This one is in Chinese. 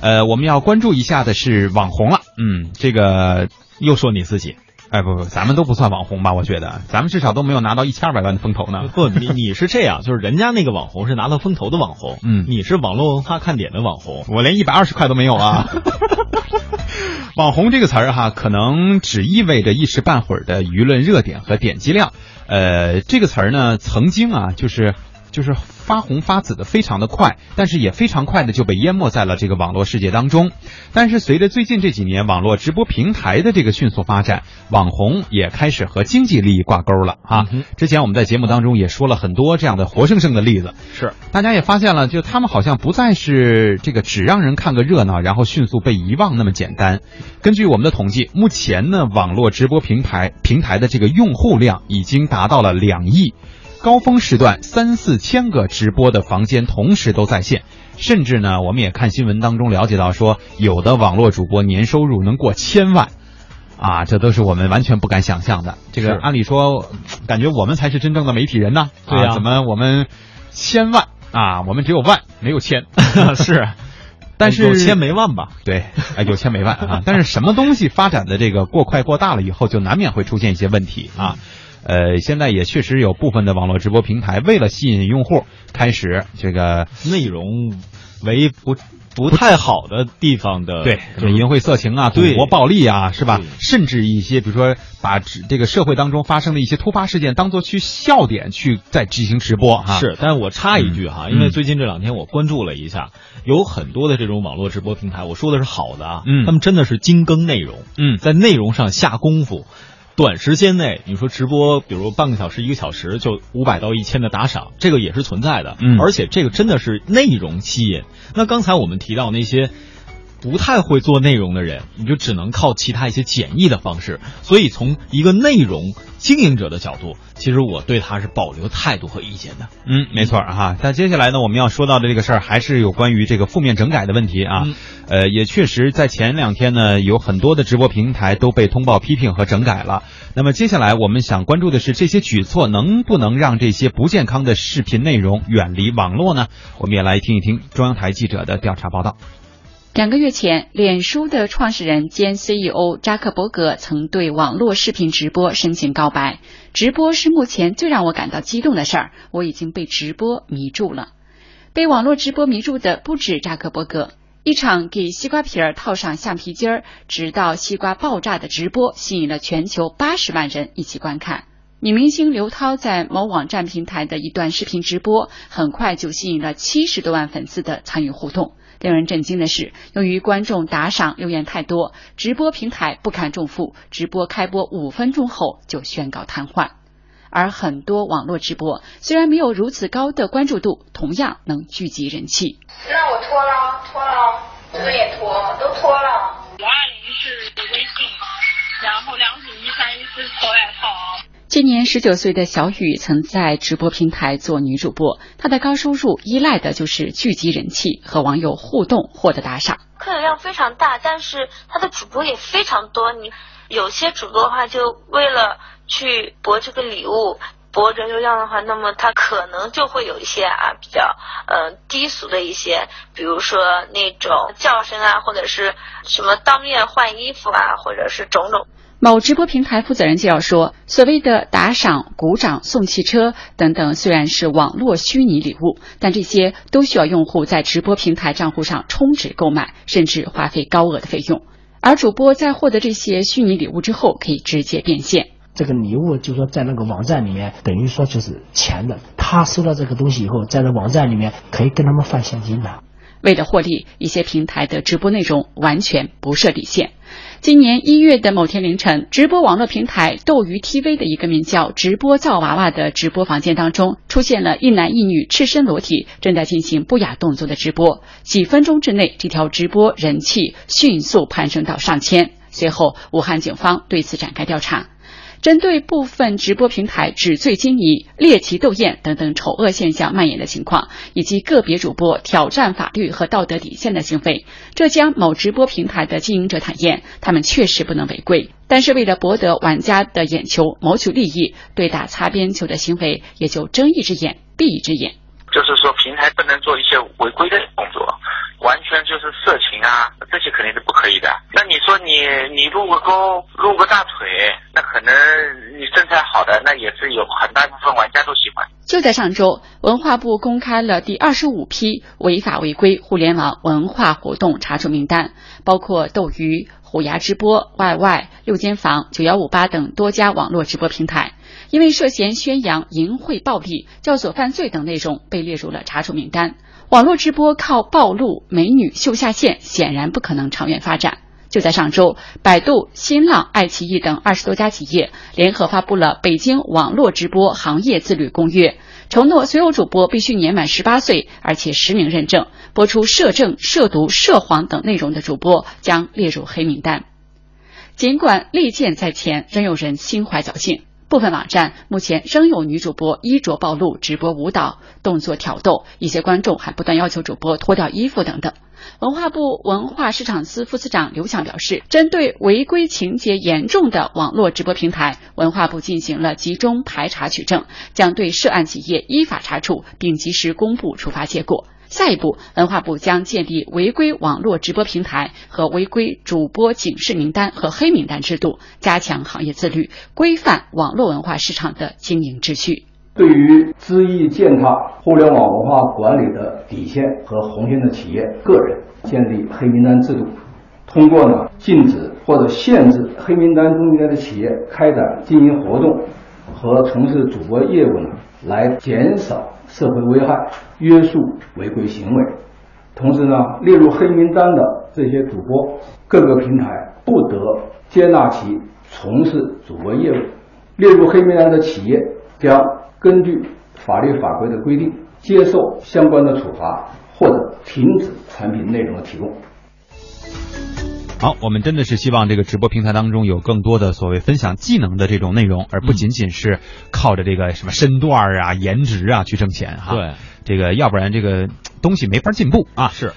呃，我们要关注一下的是网红了。嗯，这个又说你自己。哎不不，咱们都不算网红吧？我觉得咱们至少都没有拿到一千二百万的风投呢。不，你你是这样，就是人家那个网红是拿到风投的网红，嗯，你是网络文化看点的网红，我连一百二十块都没有啊。网红这个词儿哈，可能只意味着一时半会儿的舆论热点和点击量。呃，这个词儿呢，曾经啊，就是就是发红发紫的非常的快，但是也非常快的就被淹没在了这个网络世界当中。但是随着最近这几年网络直播平台的这个迅速发展，网红也开始和经济利益挂钩了啊。之前我们在节目当中也说了很多这样的活生生的例子，是大家也发现了，就他们好像不再是这个只让人看个热闹，然后迅速被遗忘那么简单。根据我们的统计，目前呢，网络直播平台平台的这个用户量已经达到了两亿。高峰时段三四千个直播的房间同时都在线，甚至呢，我们也看新闻当中了解到说，有的网络主播年收入能过千万，啊，这都是我们完全不敢想象的。这个按理说，感觉我们才是真正的媒体人呢。对呀，怎么我们千万啊？我们只有万，没有千。是，但是有千没万吧？对，啊，有千没万啊。但是什么东西发展的这个过快过大了以后，就难免会出现一些问题啊。呃，现在也确实有部分的网络直播平台为了吸引用户，开始这个内容为不不太好的地方的，对，什么淫秽色情啊、赌博暴力啊，是吧？甚至一些比如说把这个社会当中发生的一些突发事件当做去笑点去再进行直播哈。是，但是我插一句哈，因为最近这两天我关注了一下，有很多的这种网络直播平台，我说的是好的啊，嗯，他们真的是精耕内容，嗯，在内容上下功夫。短时间内，你说直播，比如半个小时、一个小时，就五百到一千的打赏，这个也是存在的。嗯，而且这个真的是内容吸引。那刚才我们提到那些不太会做内容的人，你就只能靠其他一些简易的方式。所以从一个内容经营者的角度，其实我对他是保留态度和意见的。嗯，没错哈。那接下来呢，我们要说到的这个事儿，还是有关于这个负面整改的问题啊。呃，也确实在前两天呢，有很多的直播平台都被通报批评和整改了。那么接下来我们想关注的是，这些举措能不能让这些不健康的视频内容远离网络呢？我们也来听一听中央台记者的调查报道。两个月前，脸书的创始人兼 CEO 扎克伯格曾对网络视频直播深情告白：“直播是目前最让我感到激动的事儿，我已经被直播迷住了。”被网络直播迷住的不止扎克伯格。一场给西瓜皮儿套上橡皮筋儿，直到西瓜爆炸的直播，吸引了全球八十万人一起观看。女明星刘涛在某网站平台的一段视频直播，很快就吸引了七十多万粉丝的参与互动。令人震惊的是，由于观众打赏留言太多，直播平台不堪重负，直播开播五分钟后就宣告瘫痪。而很多网络直播虽然没有如此高的关注度，同样能聚集人气。让我脱了，脱了，这个也脱，都脱了。五二零是微信，然后两组一三一四脱外套。今年十九岁的小雨曾在直播平台做女主播，她的高收入依赖的就是聚集人气和网友互动获得打赏。客流量非常大，但是她的主播也非常多。你有些主播的话，就为了去博这个礼物。博人流量的话，那么他可能就会有一些啊比较呃低俗的一些，比如说那种叫声啊，或者是什么当面换衣服啊，或者是种种。某直播平台负责人介绍说，所谓的打赏、鼓掌、送汽车等等，虽然是网络虚拟礼物，但这些都需要用户在直播平台账户上充值购买，甚至花费高额的费用。而主播在获得这些虚拟礼物之后，可以直接变现。这个礼物就是说在那个网站里面，等于说就是钱的。他收到这个东西以后，在那网站里面可以跟他们换现金的。为了获利，一些平台的直播内容完全不设底线。今年一月的某天凌晨，直播网络平台斗鱼 TV 的一个名叫“直播造娃娃”的直播房间当中，出现了一男一女赤身裸体正在进行不雅动作的直播。几分钟之内，这条直播人气迅速攀升到上千。随后，武汉警方对此展开调查。针对部分直播平台纸醉金迷、猎奇斗艳等等丑恶现象蔓延的情况，以及个别主播挑战法律和道德底线的行为，浙江某直播平台的经营者坦言，他们确实不能违规，但是为了博得玩家的眼球、谋取利益，对打擦边球的行为也就睁一只眼闭一只眼。就是说，平台不能做一些违规的动作，完全就是色情啊，这些肯定是不可以的。那你说你你露个沟、露个大腿，那可能你身材好的，那也是有很大部分玩家都喜欢。就在上周，文化部公开了第二十五批违法违规互联网文化活动查处名单，包括斗鱼、虎牙直播、YY、六间房、九幺五八等多家网络直播平台，因为涉嫌宣扬淫秽暴力、教唆犯罪等内容，被列入了查处名单。网络直播靠暴露美女秀下限，显然不可能长远发展。就在上周，百度、新浪、爱奇艺等二十多家企业联合发布了《北京网络直播行业自律公约》，承诺所有主播必须年满十八岁，而且实名认证，播出涉政、涉毒、涉黄等内容的主播将列入黑名单。尽管利剑在前，仍有人心怀侥幸。部分网站目前仍有女主播衣着暴露、直播舞蹈、动作挑逗，一些观众还不断要求主播脱掉衣服等等。文化部文化市场司副司长刘强表示，针对违规情节严重的网络直播平台，文化部进行了集中排查取证，将对涉案企业依法查处，并及时公布处罚结果。下一步，文化部将建立违规网络直播平台和违规主播警示名单和黑名单制度，加强行业自律，规范网络文化市场的经营秩序。对于恣意践踏互联网文化管理的底线和红线的企业、个人，建立黑名单制度，通过呢禁止或者限制黑名单中间的企业开展经营活动和从事主播业务呢，来减少社会危害，约束违规行为。同时呢，列入黑名单的这些主播，各个平台不得接纳其从事主播业务。列入黑名单的企业将根据法律法规的规定，接受相关的处罚或者停止产品内容的提供。好，我们真的是希望这个直播平台当中有更多的所谓分享技能的这种内容，而不仅仅是靠着这个什么身段啊、颜值啊去挣钱哈。对，这个要不然这个东西没法进步啊。是。